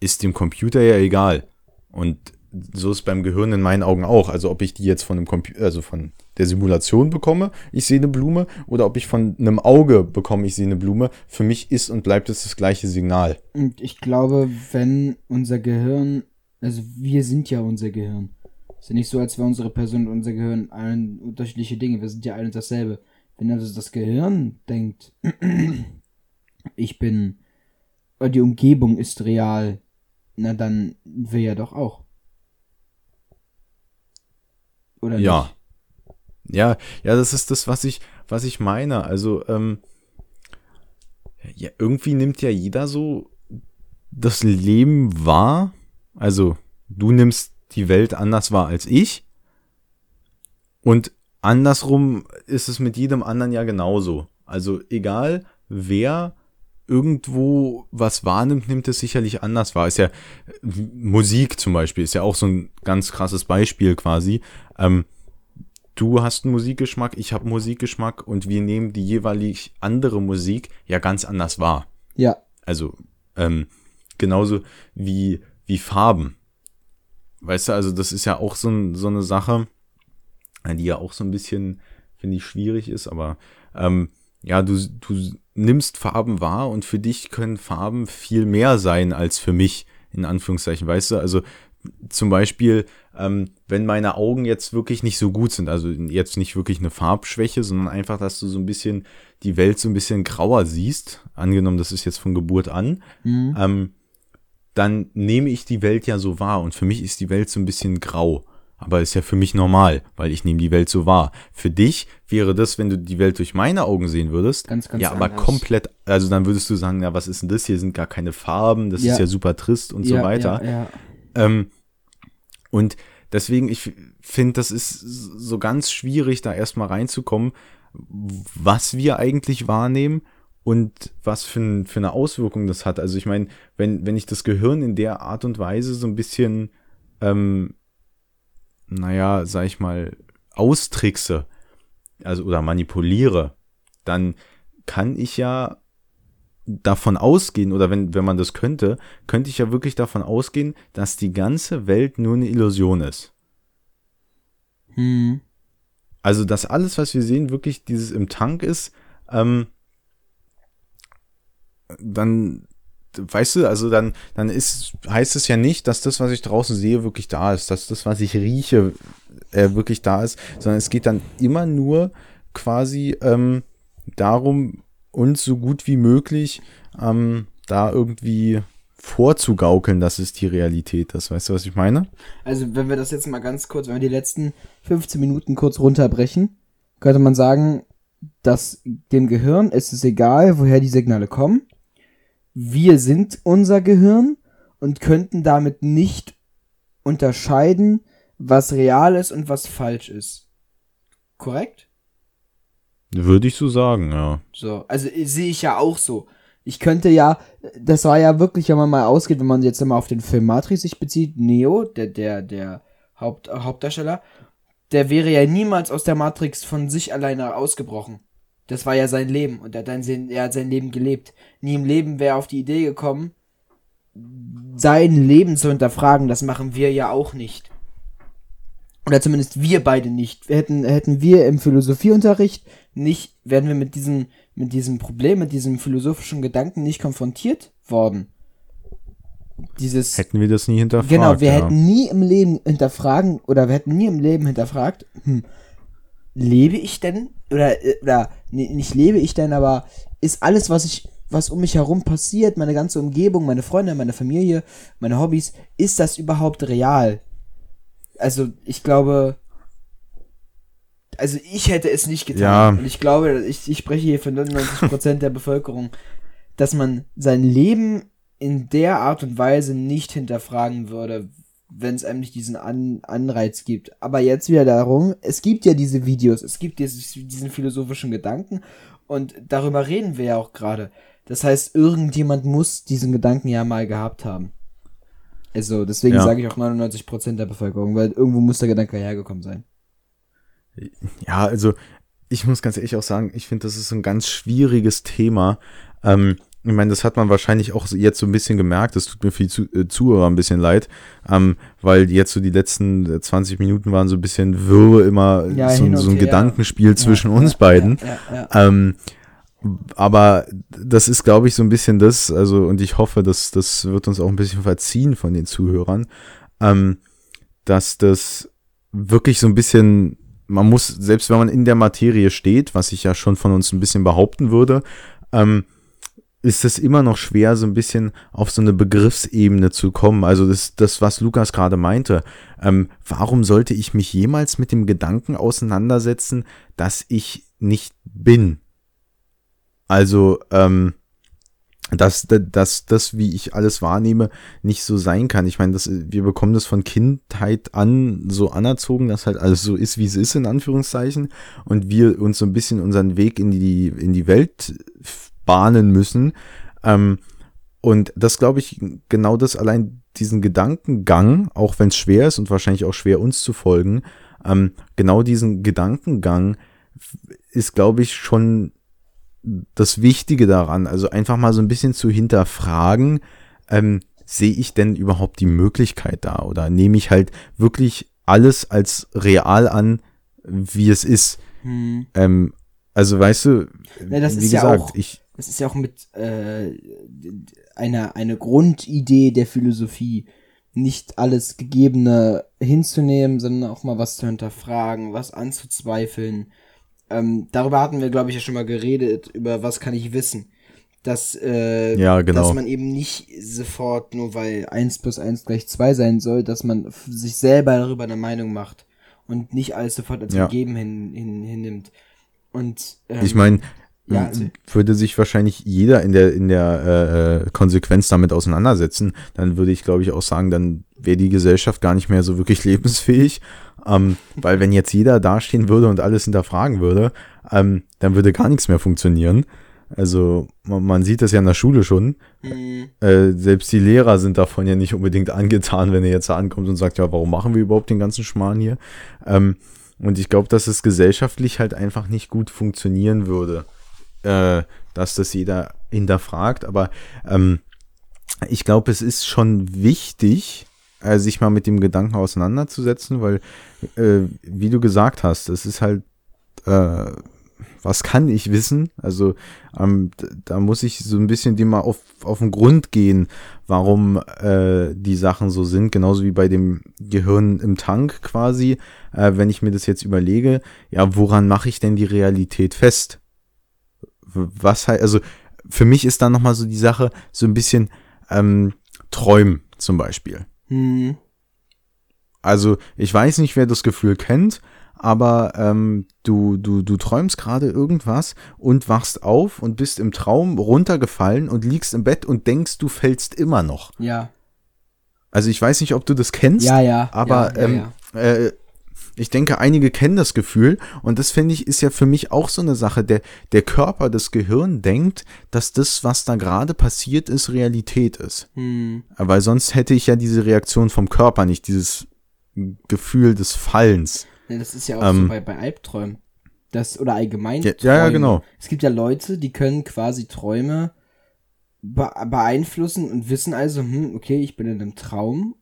ist dem Computer ja egal. Und so ist beim Gehirn in meinen Augen auch. Also ob ich die jetzt von einem Computer, also von der Simulation bekomme, ich sehe eine Blume, oder ob ich von einem Auge bekomme, ich sehe eine Blume, für mich ist und bleibt es das gleiche Signal. Und ich glaube, wenn unser Gehirn, also wir sind ja unser Gehirn. Es ist ja nicht so, als wäre unsere Person und unser Gehirn ein unterschiedliche Dinge. Wir sind ja ein und dasselbe. Wenn also das Gehirn denkt, ich bin, die Umgebung ist real, na, dann wir ja doch auch. Oder ja. Nicht? Ja, ja, das ist das, was ich, was ich meine. Also, ähm, ja, irgendwie nimmt ja jeder so das Leben wahr. Also, du nimmst die Welt anders wahr als ich. Und andersrum ist es mit jedem anderen ja genauso. Also, egal wer irgendwo was wahrnimmt, nimmt es sicherlich anders wahr. Ist ja Musik zum Beispiel, ist ja auch so ein ganz krasses Beispiel quasi. Ähm, du hast einen Musikgeschmack, ich habe Musikgeschmack und wir nehmen die jeweilig andere Musik ja ganz anders wahr. Ja. Also ähm, genauso wie wie Farben. Weißt du, also das ist ja auch so, so eine Sache, die ja auch so ein bisschen, finde ich, schwierig ist, aber ähm, ja, du, du nimmst Farben wahr und für dich können Farben viel mehr sein als für mich, in Anführungszeichen, weißt du? Also zum Beispiel, ähm, wenn meine Augen jetzt wirklich nicht so gut sind, also jetzt nicht wirklich eine Farbschwäche, sondern einfach, dass du so ein bisschen die Welt so ein bisschen grauer siehst, angenommen, das ist jetzt von Geburt an, Mhm. ähm, dann nehme ich die Welt ja so wahr und für mich ist die Welt so ein bisschen grau. Aber ist ja für mich normal, weil ich nehme die Welt so wahr. Für dich wäre das, wenn du die Welt durch meine Augen sehen würdest, Ganz, ganz ja, aber anders. komplett, also dann würdest du sagen, ja, was ist denn das? Hier sind gar keine Farben, das Ja. ist ja super trist und so ja, weiter. Ja, ja. Ähm, und deswegen, ich finde, das ist so ganz schwierig, da erstmal reinzukommen, was wir eigentlich wahrnehmen und was für, ein, für eine Auswirkung das hat. Also ich meine, wenn, wenn ich das Gehirn in der Art und Weise so ein bisschen, ähm, naja, sag ich mal, austrickse, also oder manipuliere, dann kann ich ja davon ausgehen, oder wenn, wenn man das könnte, könnte ich ja wirklich davon ausgehen, dass die ganze Welt nur eine Illusion ist. Hm. Also, dass alles, was wir sehen, wirklich dieses im Tank ist, ähm, dann, weißt du, also dann, dann ist, heißt es ja nicht, dass das, was ich draußen sehe, wirklich da ist, dass das, was ich rieche, äh, wirklich da ist, sondern es geht dann immer nur quasi ähm, darum, uns so gut wie möglich ähm, da irgendwie vorzugaukeln, dass es die Realität ist. Weißt du, was ich meine? Also, wenn wir das jetzt mal ganz kurz, wenn wir die letzten 15 Minuten kurz runterbrechen, könnte man sagen, dass dem Gehirn ist es egal, woher die Signale kommen. Wir sind unser Gehirn und könnten damit nicht unterscheiden, was real ist und was falsch ist. Korrekt? Würde ich so sagen, ja. So, also äh, sehe ich ja auch so. Ich könnte ja, das war ja wirklich, wenn man mal ausgeht, wenn man jetzt immer auf den Film Matrix sich bezieht, Neo, der, der, der Haupt, Hauptdarsteller, der wäre ja niemals aus der Matrix von sich alleine ausgebrochen. Das war ja sein Leben und er hat, sein, er hat sein Leben gelebt. Nie im Leben wäre er auf die Idee gekommen, sein Leben zu hinterfragen. Das machen wir ja auch nicht. Oder zumindest wir beide nicht. Hätten, hätten wir im Philosophieunterricht nicht, wären wir mit diesem, mit diesem Problem, mit diesem philosophischen Gedanken nicht konfrontiert worden. Dieses. Hätten wir das nie hinterfragt. Genau, wir ja. hätten nie im Leben hinterfragen oder wir hätten nie im Leben hinterfragt, hm, lebe ich denn oder äh, oder nee, nicht lebe ich denn, aber ist alles, was ich was um mich herum passiert, meine ganze Umgebung, meine Freunde, meine Familie, meine Hobbys, ist das überhaupt real? Also, ich glaube also ich hätte es nicht getan. Ja. Und ich glaube, ich, ich spreche hier für 99% der Bevölkerung, dass man sein Leben in der Art und Weise nicht hinterfragen würde, wenn es einem nicht diesen An Anreiz gibt. Aber jetzt wieder darum, es gibt ja diese Videos, es gibt dieses, diesen philosophischen Gedanken und darüber reden wir ja auch gerade. Das heißt, irgendjemand muss diesen Gedanken ja mal gehabt haben. Also, deswegen Ja. sage ich auch 99% der Bevölkerung, weil irgendwo muss der Gedanke hergekommen sein. Ja, also ich muss ganz ehrlich auch sagen, ich finde, das ist ein ganz schwieriges Thema. Ähm, ich meine, das hat man wahrscheinlich auch jetzt so ein bisschen gemerkt. Das tut mir für die Zu äh, Zuhörer ein bisschen leid, ähm, weil jetzt so die letzten äh, 20 Minuten waren so ein bisschen wirr immer Ja, so, so ein her. Gedankenspiel zwischen Ja, uns ja, beiden. Ähm, aber das ist, glaube ich, so ein bisschen das, also, und ich hoffe, dass das wird uns auch ein bisschen verziehen von den Zuhörern, ähm, dass das wirklich so ein bisschen, man muss, selbst wenn man in der Materie steht, was ich ja schon von uns ein bisschen behaupten würde, ähm, ist es immer noch schwer, so ein bisschen auf so eine Begriffsebene zu kommen. Also das, das was Lukas gerade meinte. Ähm, warum sollte ich mich jemals mit dem Gedanken auseinandersetzen, dass ich nicht bin? Also, ähm, dass, dass das, wie ich alles wahrnehme, nicht so sein kann. Ich meine, das, wir bekommen das von Kindheit an so anerzogen, dass halt alles so ist, wie es ist, in Anführungszeichen, und wir uns so ein bisschen unseren Weg in die, in die Welt bahnen müssen. Ähm, und das glaube ich, genau das allein diesen Gedankengang, auch wenn es schwer ist und wahrscheinlich auch schwer uns zu folgen, ähm, genau diesen Gedankengang ist, glaube ich, schon das Wichtige daran, also einfach mal so ein bisschen zu hinterfragen, ähm, sehe ich denn überhaupt die Möglichkeit da oder nehme ich halt wirklich alles als real an, wie es ist. Hm. Ähm, also weißt du, Ja, das wie ist ja gesagt, auch- ich, Das ist ja auch mit äh, einer eine Grundidee der Philosophie, nicht alles Gegebene hinzunehmen, sondern auch mal was zu hinterfragen, was anzuzweifeln. Ähm, darüber hatten wir, glaube ich, ja schon mal geredet, über was kann ich wissen. Dass, äh, Ja, genau. dass man eben nicht sofort, nur weil 1 plus 1 gleich 2 sein soll, dass man sich selber darüber eine Meinung macht und nicht alles sofort als Ja. gegeben hin, hin, hinnimmt. Und ähm, Ich meine, ja, würde sich wahrscheinlich jeder in der, in der äh, Konsequenz damit auseinandersetzen, dann würde ich, glaube ich, auch sagen, dann wäre die Gesellschaft gar nicht mehr so wirklich lebensfähig. Ähm, weil wenn jetzt jeder dastehen würde und alles hinterfragen würde, ähm, dann würde gar nichts mehr funktionieren. Also man, man sieht das ja in der Schule schon. mh, Äh, selbst die Lehrer sind davon ja nicht unbedingt angetan, wenn er jetzt da ankommt und sagt, ja, warum machen wir überhaupt den ganzen Schmarrn hier? Ähm, und ich glaube, dass es gesellschaftlich halt einfach nicht gut funktionieren würde, äh, dass das jeder hinterfragt. Aber ähm, ich glaube, es ist schon wichtig, äh, sich mal mit dem Gedanken auseinanderzusetzen, weil, äh, wie du gesagt hast, es ist halt, äh, was kann ich wissen? Also ähm, da muss ich so ein bisschen dem mal auf, auf den Grund gehen, warum äh, die Sachen so sind, genauso wie bei dem Gehirn im Tank quasi. Äh, wenn ich mir das jetzt überlege, ja, woran mache ich denn die Realität fest? Was halt, also für mich ist da nochmal so die Sache, so ein bisschen ähm, Träumen zum Beispiel. mh, Also ich weiß nicht, wer das Gefühl kennt, aber ähm, du, du, du träumst gerade irgendwas und wachst auf und bist im Traum runtergefallen und liegst im Bett und denkst, du fällst immer noch. ja, Also ich weiß nicht, ob du das kennst, ja, ja. aber ja, ja, ähm, ja. Äh, ich denke, einige kennen das Gefühl und das finde ich ist ja für mich auch so eine Sache. Der, der Körper, das Gehirn denkt, dass das, was da gerade passiert ist, Realität ist. Hm, Weil sonst hätte ich ja diese Reaktion vom Körper nicht, dieses Gefühl des Fallens. Ja, das ist ja auch so Ähm, bei, bei Albträumen. Das, oder allgemein. Ja, ja, ja, Träume. genau. Es gibt ja Leute, die können quasi Träume be beeinflussen und wissen also, hm, okay, ich bin in einem Traum.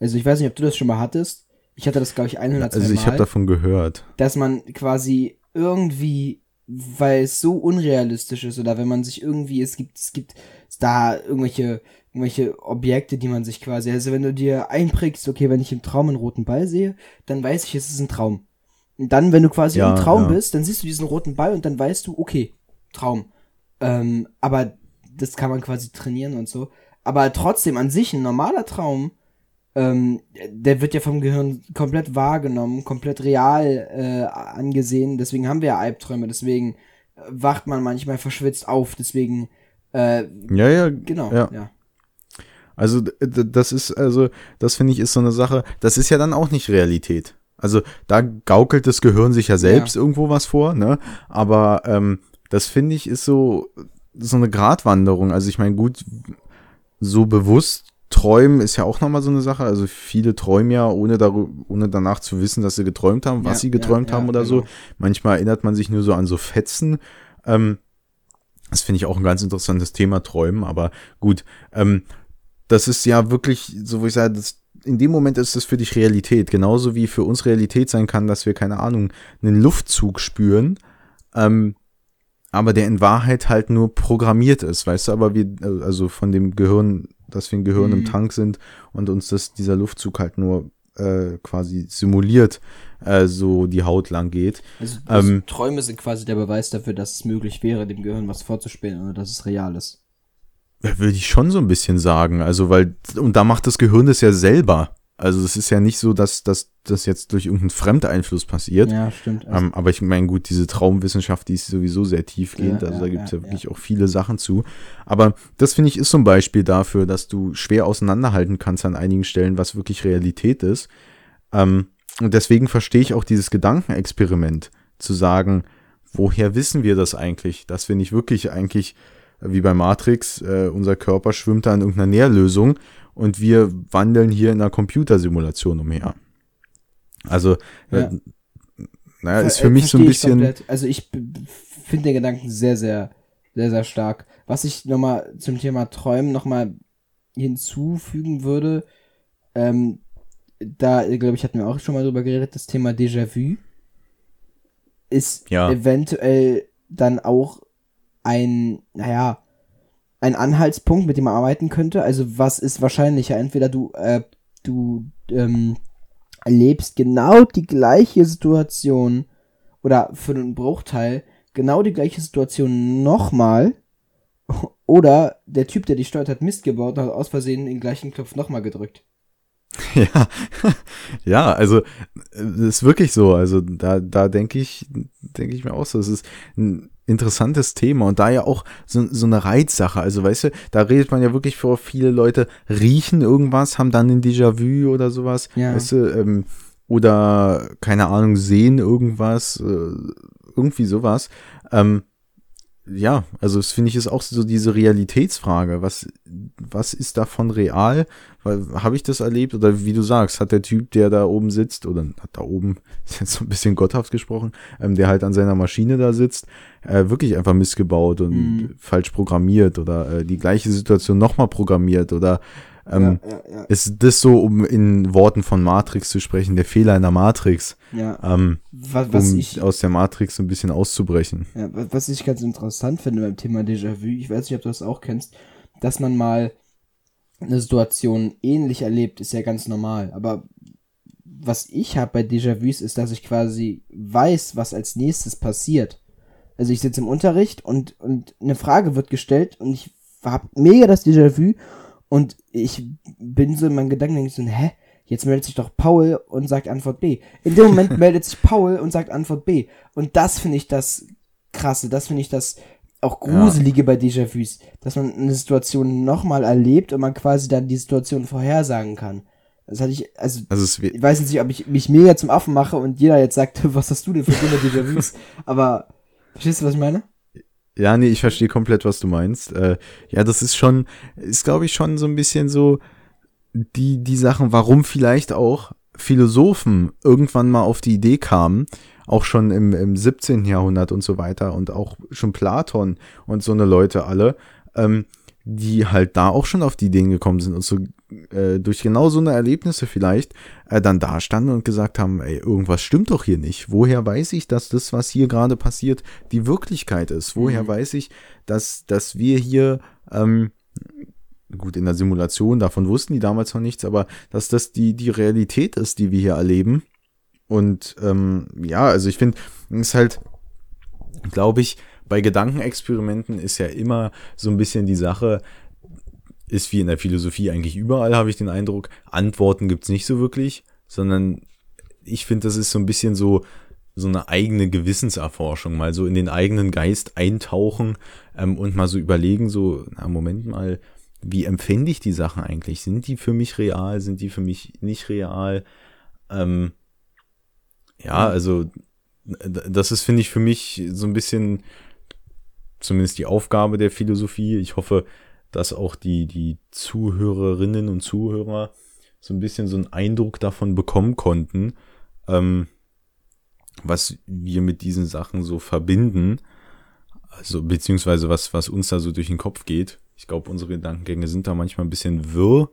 Also ich weiß nicht, ob du das schon mal hattest. Ich hatte das, glaube ich, 100 Also ich habe davon gehört. dass man quasi irgendwie, weil es so unrealistisch ist oder wenn man sich irgendwie, es gibt, es gibt da irgendwelche, irgendwelche Objekte, die man sich quasi, also wenn du dir einprägst, okay, wenn ich im Traum einen roten Ball sehe, dann weiß ich, es ist ein Traum. Und dann, wenn du quasi Ja, im Traum ja. bist, dann siehst du diesen roten Ball und dann weißt du, okay, Traum. Ähm, aber das kann man quasi trainieren und so. Aber trotzdem an sich ein normaler Traum, ähm, der wird ja vom Gehirn komplett wahrgenommen, komplett real äh, angesehen. Deswegen haben wir ja Albträume. Deswegen äh, wacht man manchmal verschwitzt auf. Deswegen, äh, Ja, ja, genau, Ja. ja. Also das ist, also, das finde ich ist so eine Sache, das ist ja dann auch nicht Realität. Also da gaukelt das Gehirn sich ja selbst irgendwo was vor, ne? Aber ähm, das finde ich ist so, so eine Gratwanderung. Also ich meine, gut, so bewusst träumen ist ja auch nochmal so eine Sache. Also viele träumen ja, ohne, ohne danach zu wissen, dass sie geträumt haben, was Ja, sie geträumt ja, haben oder so. genau. Manchmal erinnert man sich nur so an so Fetzen. Ähm, das finde ich auch ein ganz interessantes Thema, Träumen, aber gut. Ähm, das ist ja wirklich, so wie ich sage, das, in dem Moment ist es für dich Realität. Genauso wie für uns Realität sein kann, dass wir, keine Ahnung, einen Luftzug spüren, ähm, aber der in Wahrheit halt nur programmiert ist, weißt du, aber wir, äh, also von dem Gehirn, dass wir ein Gehirn im Mhm. Tank sind und uns das, dieser Luftzug halt nur äh, quasi simuliert, äh, so die Haut lang geht. Also Ähm, Träume sind quasi der Beweis dafür, dass es möglich wäre, dem Gehirn was vorzuspielen oder dass es real ist. Würde ich schon so ein bisschen sagen. Also, weil, und da macht das Gehirn das ja selber. Also, es ist ja nicht so, dass dass das jetzt durch irgendeinen Fremdeinfluss passiert. Ja, stimmt. Ähm, aber ich meine, gut, diese Traumwissenschaft, die ist sowieso sehr tiefgehend. Ja, also, ja, da gibt es ja, ja, wirklich auch viele Sachen zu. Aber das finde ich ist so ein Beispiel dafür, dass du schwer auseinanderhalten kannst an einigen Stellen, was wirklich Realität ist. Ähm, und deswegen verstehe ich auch dieses Gedankenexperiment, zu sagen, woher wissen wir das eigentlich? Dass wir nicht wirklich eigentlich, wie bei Matrix, äh, unser Körper schwimmt da in irgendeiner Nährlösung und wir wandeln hier in einer Computersimulation umher. Also, Ja. äh, naja, ist für äh, mich so ein bisschen. komplett. Also ich finde den Gedanken sehr, sehr, sehr, sehr stark. Was ich nochmal zum Thema Träumen nochmal hinzufügen würde, ähm, da, glaube ich, hatten wir auch schon mal drüber geredet, das Thema Déjà-vu ist Ja. eventuell dann auch ein, naja, ein Anhaltspunkt, mit dem man arbeiten könnte. Also was ist wahrscheinlicher? Entweder du äh, du ähm, erlebst genau die gleiche Situation oder für einen Bruchteil genau die gleiche Situation nochmal oder der Typ, der dich steuert, hat Mist gebaut und hat aus Versehen den gleichen Knopf nochmal gedrückt. Ja, ja, also das ist wirklich so. Also da, da denke ich, denke ich mir auch so. Es ist interessantes Thema und da ja auch so, so eine Reizsache. Also weißt du, da redet man ja wirklich vor, viele Leute riechen irgendwas, haben dann ein Déjà-vu oder sowas. Ja. Weißt du, ähm, oder keine Ahnung, sehen irgendwas, äh, irgendwie sowas. Ähm, ja, also das finde ich ist auch so diese Realitätsfrage. Was, was ist davon real? Habe ich das erlebt? Oder wie du sagst, hat der Typ, der da oben sitzt, oder hat da oben, ist jetzt so ein bisschen gotthaft gesprochen, ähm, der halt an seiner Maschine da sitzt, äh, wirklich einfach missgebaut und Mhm. falsch programmiert oder äh, die gleiche Situation nochmal programmiert oder ähm, ja, ja, ja. ist das so, um in Worten von Matrix zu sprechen, der Fehler in der Matrix, ja. ähm, Was, was um ich aus der Matrix so ein bisschen auszubrechen. Ja, wa- was ich ganz interessant finde beim Thema Déjà-vu, ich weiß nicht, ob du das auch kennst, dass man mal eine Situation ähnlich erlebt, ist ja ganz normal. Aber was ich habe bei Déjà-vus ist, dass ich quasi weiß, was als nächstes passiert. Also ich sitze im Unterricht und, und eine Frage wird gestellt und ich habe mega das Déjà-vu und ich bin so in meinen Gedanken denke so, hä? Jetzt meldet sich doch Paul und sagt Antwort B. In dem Moment meldet sich Paul und sagt Antwort B. Und das finde ich das krasse, das finde ich das auch gruselige bei Déjà-vus, dass man eine Situation nochmal erlebt und man quasi dann die Situation vorhersagen kann. Das hatte ich, also Also ich weiß jetzt nicht, ob ich mich mega zum Affen mache und jeder jetzt sagt, was hast du denn für Déjà-vus? Aber verstehst du, was ich meine? Ja, nee, ich verstehe komplett, was du meinst. Äh, ja, das ist schon, ist glaube ich schon so ein bisschen so die, die Sachen, warum vielleicht auch Philosophen irgendwann mal auf die Idee kamen, auch schon im, im 17. Jahrhundert und so weiter und auch schon Platon und so eine Leute alle, ähm, die halt da auch schon auf die Ideen gekommen sind und so äh, durch genau so eine Erlebnisse vielleicht äh, dann da standen und gesagt haben, ey, irgendwas stimmt doch hier nicht. Woher weiß ich, dass das, was hier gerade passiert, die Wirklichkeit ist? Woher Mhm. weiß ich, dass, dass wir hier, ähm, gut, in der Simulation, davon wussten die damals noch nichts, aber dass das die, die Realität ist, die wir hier erleben. Und ähm, ja, also ich finde, es ist halt, glaube ich, bei Gedankenexperimenten ist ja immer so ein bisschen die Sache, ist wie in der Philosophie eigentlich überall, habe ich den Eindruck, Antworten gibt's nicht so wirklich, sondern ich finde, das ist so ein bisschen so, so eine eigene Gewissenserforschung, mal so in den eigenen Geist eintauchen ähm, und mal so überlegen, so, na, Moment mal, wie empfinde ich die Sachen eigentlich? Sind die für mich real? Sind die für mich nicht real? Ähm, ja, also d- das ist, finde ich, für mich so ein bisschen zumindest die Aufgabe der Philosophie. Ich hoffe, dass auch die, die Zuhörerinnen und Zuhörer so ein bisschen so einen Eindruck davon bekommen konnten, ähm, was wir mit diesen Sachen so verbinden. Also, beziehungsweise was, was uns da so durch den Kopf geht. Ich glaube, unsere Gedankengänge sind da manchmal ein bisschen wirr.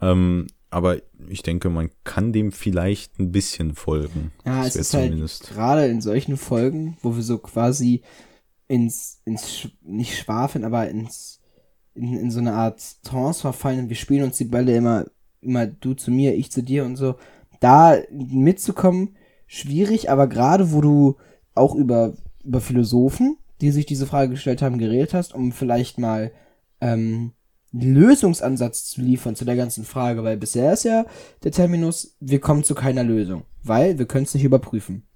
Ähm, aber ich denke, man kann dem vielleicht ein bisschen folgen. Ja, es ist halt zumindest- gerade in solchen Folgen, wo wir so quasi ins, ins nicht schwafeln, aber ins, in, in so eine Art Trance verfallen und wir spielen uns die Bälle immer, immer du zu mir, ich zu dir und so, da mitzukommen, schwierig, aber gerade wo du auch über, über Philosophen, die sich diese Frage gestellt haben, geredet hast, um vielleicht mal ähm, einen Lösungsansatz zu liefern zu der ganzen Frage, weil bisher ist ja der Terminus, wir kommen zu keiner Lösung, weil wir können es nicht überprüfen.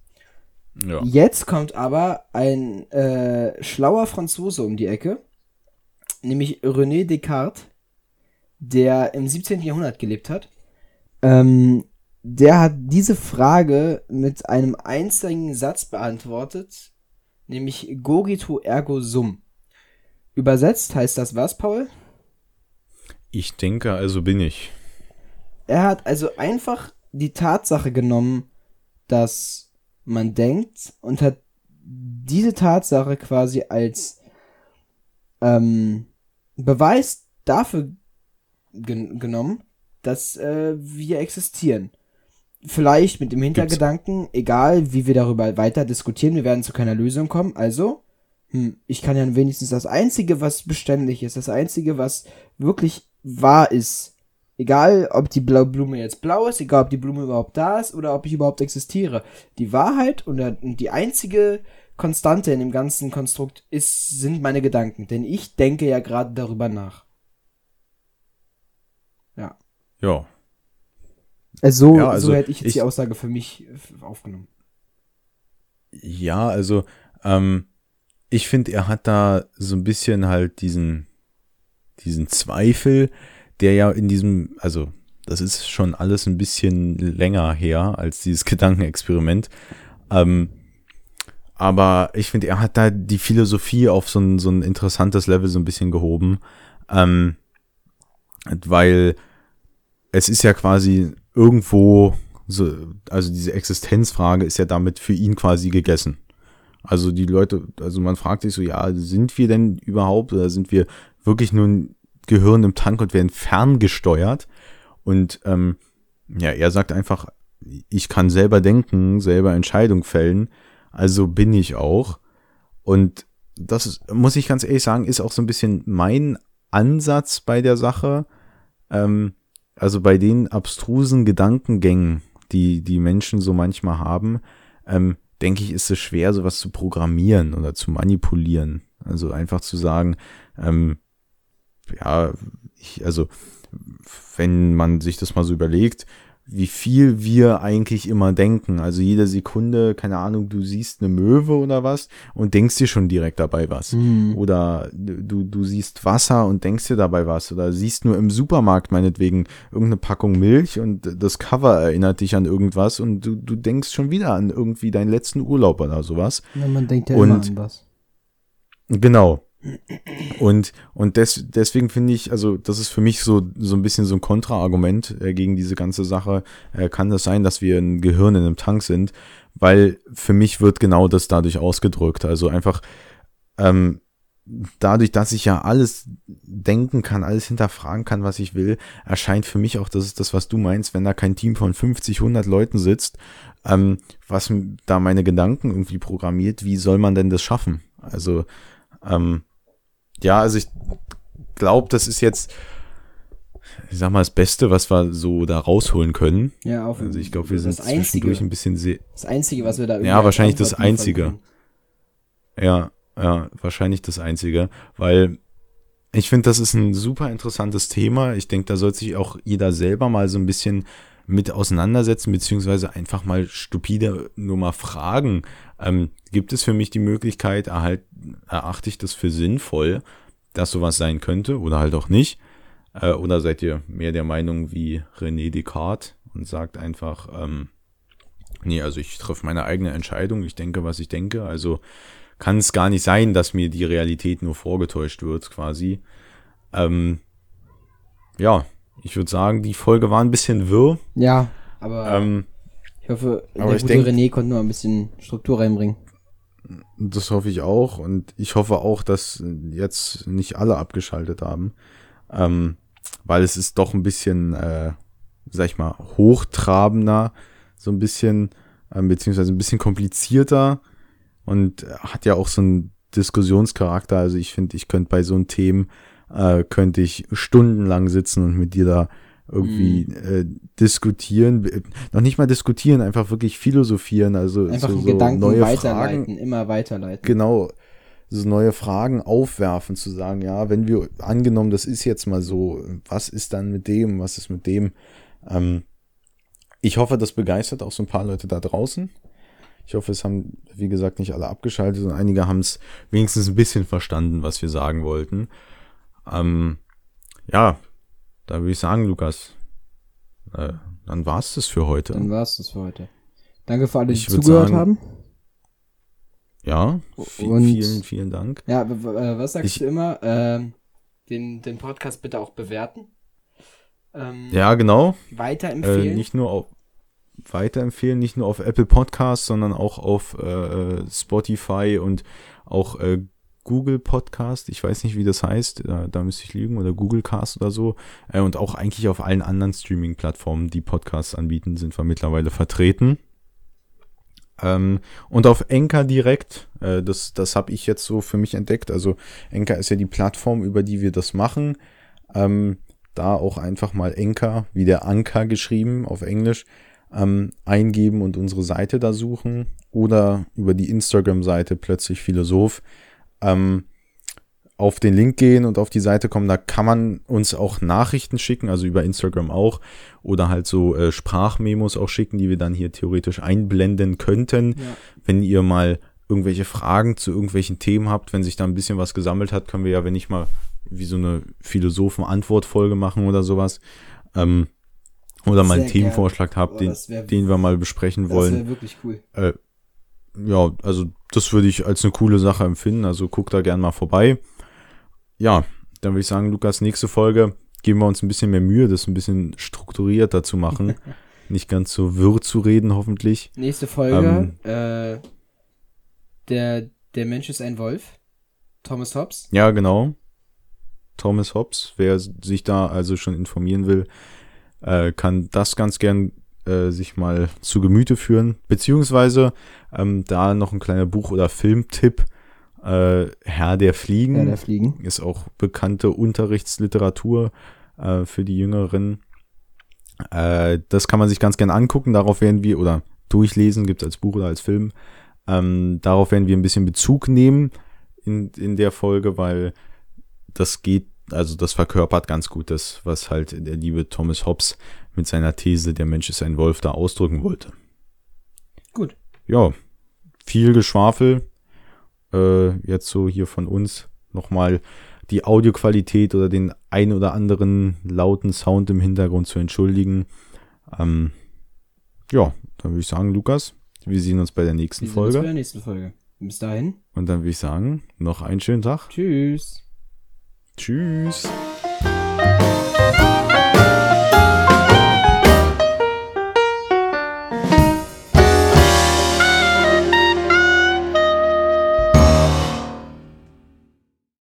ja. Jetzt kommt aber ein äh, schlauer Franzose um die Ecke, nämlich René Descartes, der im 17. Jahrhundert gelebt hat. Ähm, der hat diese Frage mit einem einzigen Satz beantwortet, nämlich Gogito ergo sum. Übersetzt heißt das was, Paul? Ich denke, also bin ich. Er hat also einfach die Tatsache genommen, dass man denkt und hat diese Tatsache quasi als ähm, Beweis dafür gen genommen, dass äh, wir existieren. Vielleicht mit dem Hintergedanken, egal wie wir darüber weiter diskutieren, wir werden zu keiner Lösung kommen. Also, hm, ich kann ja wenigstens das Einzige, was beständig ist, das Einzige, was wirklich wahr ist, Egal, ob die blaue Blume jetzt blau ist, egal, ob die Blume überhaupt da ist oder ob ich überhaupt existiere. Die Wahrheit und die einzige Konstante in dem ganzen Konstrukt ist, sind meine Gedanken. Denn ich denke ja gerade darüber nach. Ja. Ja. Also, so, Ja, also so hätte ich jetzt ich- die Aussage für mich äh, aufgenommen. Ja, also ähm, ich finde, er hat da so ein bisschen halt diesen, diesen Zweifel, der ja in diesem, also das ist schon alles ein bisschen länger her als dieses Gedankenexperiment. Ähm, aber ich finde, er hat da die Philosophie auf so ein, so ein interessantes Level so ein bisschen gehoben. Ähm, weil es ist ja quasi irgendwo so, also diese Existenzfrage ist ja damit für ihn quasi gegessen. Also die Leute, also man fragt sich so, ja, sind wir denn überhaupt oder sind wir wirklich nur ein Gehirn im Tank und werden ferngesteuert? Und ähm, ja, er sagt einfach, ich kann selber denken, selber Entscheidungen fällen, also bin ich auch. Und das muss ich ganz ehrlich sagen, ist auch so ein bisschen mein Ansatz bei der Sache. Ähm, also bei den abstrusen Gedankengängen, die die Menschen so manchmal haben, ähm, denke ich, ist es schwer, sowas zu programmieren oder zu manipulieren. Also einfach zu sagen, ähm, ja, ich, also wenn man sich das mal so überlegt, wie viel wir eigentlich immer denken. Also jede Sekunde, keine Ahnung, du siehst eine Möwe oder was und denkst dir schon direkt dabei was. Oder du, du siehst Wasser und denkst dir dabei was. Oder siehst nur im Supermarkt meinetwegen irgendeine Packung Milch und das Cover erinnert dich an irgendwas und du, du denkst schon wieder an irgendwie deinen letzten Urlaub oder sowas. Ja, man denkt ja Und- immer an was. Genau. Und, und des, deswegen finde ich, also das ist für mich so, so ein bisschen so ein Kontraargument äh, gegen diese ganze Sache. Äh, kann das sein, dass wir ein Gehirn in einem Tank sind? Weil für mich wird genau das dadurch ausgedrückt. Also einfach ähm, dadurch, dass ich ja alles denken kann, alles hinterfragen kann, was ich will, erscheint für mich auch, das ist das, was du meinst, wenn da kein Team von 50, 100 Leuten sitzt, ähm, was da meine Gedanken irgendwie programmiert, wie soll man denn das schaffen? Also, ähm, ja, also ich glaube, das ist jetzt, ich sag mal, das Beste, was wir so da rausholen können. Ja, auf Also ich glaube, wir sind Einzige, zwischendurch ein bisschen sehr, das Einzige, was wir da Ja, wahrscheinlich das Einzige. Ja, ja, wahrscheinlich das Einzige, weil ich finde, das ist ein super interessantes Thema. Ich denke, da sollte sich auch jeder selber mal so ein bisschen mit auseinandersetzen, beziehungsweise einfach mal stupide nur mal fragen. Ähm, gibt es für mich die Möglichkeit, erhalt, erachte ich das für sinnvoll, dass sowas sein könnte oder halt auch nicht? Äh, oder seid ihr mehr der Meinung wie René Descartes und sagt einfach, ähm, nee, also ich treffe meine eigene Entscheidung, ich denke, was ich denke, also kann es gar nicht sein, dass mir die Realität nur vorgetäuscht wird, quasi. Ähm, ja, ich würde sagen, die Folge war ein bisschen wirr. Ja, aber Ähm, ich hoffe, aber der ich gute denk- René konnte nur ein bisschen Struktur reinbringen. das hoffe ich auch. Und ich hoffe auch, dass jetzt nicht alle abgeschaltet haben. Ähm, weil es ist doch ein bisschen, äh, sag ich mal, hochtrabender, so ein bisschen, ähm, beziehungsweise ein bisschen komplizierter und hat ja auch so einen Diskussionscharakter. Also ich finde, ich könnte bei so einem Themen, äh, könnte ich stundenlang sitzen und mit dir da irgendwie äh, diskutieren, Äh, noch nicht mal diskutieren, einfach wirklich philosophieren, also Einfach so, so Gedanken neue weiterleiten, Fragen, immer weiterleiten. genau, so neue Fragen aufwerfen, zu sagen, ja, wenn wir angenommen, das ist jetzt mal so, was ist dann mit dem, was ist mit dem? Ähm, ich hoffe, das begeistert auch so ein paar Leute da draußen. Ich hoffe, es haben, wie gesagt, nicht alle abgeschaltet und einige haben es wenigstens ein bisschen verstanden, was wir sagen wollten. Ähm, ja, da würde ich sagen, Lukas, äh, dann war es das für heute. Dann war's das für heute. Danke für alle, die Ich zugehört sagen, haben. ja, vi- Und- vielen, vielen Dank. Ja, äh, was sagst Ich- du immer? Ähm, den, den Podcast bitte auch bewerten. Ähm, Ja, genau. Äh, Weiterempfehlen. nicht nur auf weiterempfehlen, nicht nur auf Apple Podcasts, sondern auch auf äh, Spotify und auch äh, Google Podcast. Ich weiß nicht, wie das heißt. Da, da müsste ich lügen. Oder Google Cast oder so. Äh, und auch eigentlich auf allen anderen Streaming-Plattformen, die Podcasts anbieten, sind wir mittlerweile vertreten. Ähm, und auf Enka direkt, äh, das, das habe ich jetzt so für mich entdeckt. Also Enka ist ja die Plattform, über die wir das machen. Ähm, da auch einfach mal Enker, wie der Anker geschrieben auf Englisch, ähm, eingeben und unsere Seite da suchen oder über die Instagram-Seite plötzlich Philosoph ähm, auf den Link gehen und auf die Seite kommen. Da kann man uns auch Nachrichten schicken, also über Instagram auch oder halt so äh, Sprachmemos auch schicken, die wir dann hier theoretisch einblenden könnten, Ja. wenn ihr mal irgendwelche Fragen zu irgendwelchen Themen habt, wenn sich da ein bisschen was gesammelt hat, können wir ja, wenn nicht mal wie so eine Philosophen-Antwort-Folge machen oder sowas. Ähm, oder mal einen Sehr Themenvorschlag habt, Oh, den, das den wir mal besprechen Das wollen. wäre wirklich cool. Äh, ja, also das würde ich als eine coole Sache empfinden. Also guckt da gern mal vorbei. Ja, dann würde ich sagen, Lukas, nächste Folge geben wir uns ein bisschen mehr Mühe, das ein bisschen strukturierter zu machen. Nicht ganz so wirr zu reden, hoffentlich. Nächste Folge. äh, der, der Mensch ist ein Wolf. Thomas Hobbes. Ja, genau. Thomas Hobbes, wer sich da also schon informieren will, äh, kann das ganz gern äh, sich mal zu Gemüte führen. Beziehungsweise ähm, da noch ein kleiner Buch- oder Filmtipp. Äh, Herr der Fliegen. Ja, der Fliegen. ist auch bekannte Unterrichtsliteratur äh, für die Jüngeren. Äh, das kann man sich ganz gern angucken. Darauf werden wir, oder durchlesen, gibt es als Buch oder als Film. Ähm, darauf werden wir ein bisschen Bezug nehmen in, in der Folge, weil das geht, also das verkörpert ganz gut das, was halt der liebe Thomas Hobbes mit seiner These, der Mensch ist ein Wolf, da ausdrücken wollte. Gut. Ja, viel Geschwafel. Äh, jetzt so hier von uns nochmal die Audioqualität oder den ein oder anderen lauten Sound im Hintergrund zu entschuldigen. Ähm, ja, dann würde ich sagen, Lukas, wir sehen uns bei der nächsten Wir sehen uns bei Folge. der nächsten Folge. Bis dahin. Und dann würde ich sagen, noch einen schönen Tag. Tschüss. Tschüss.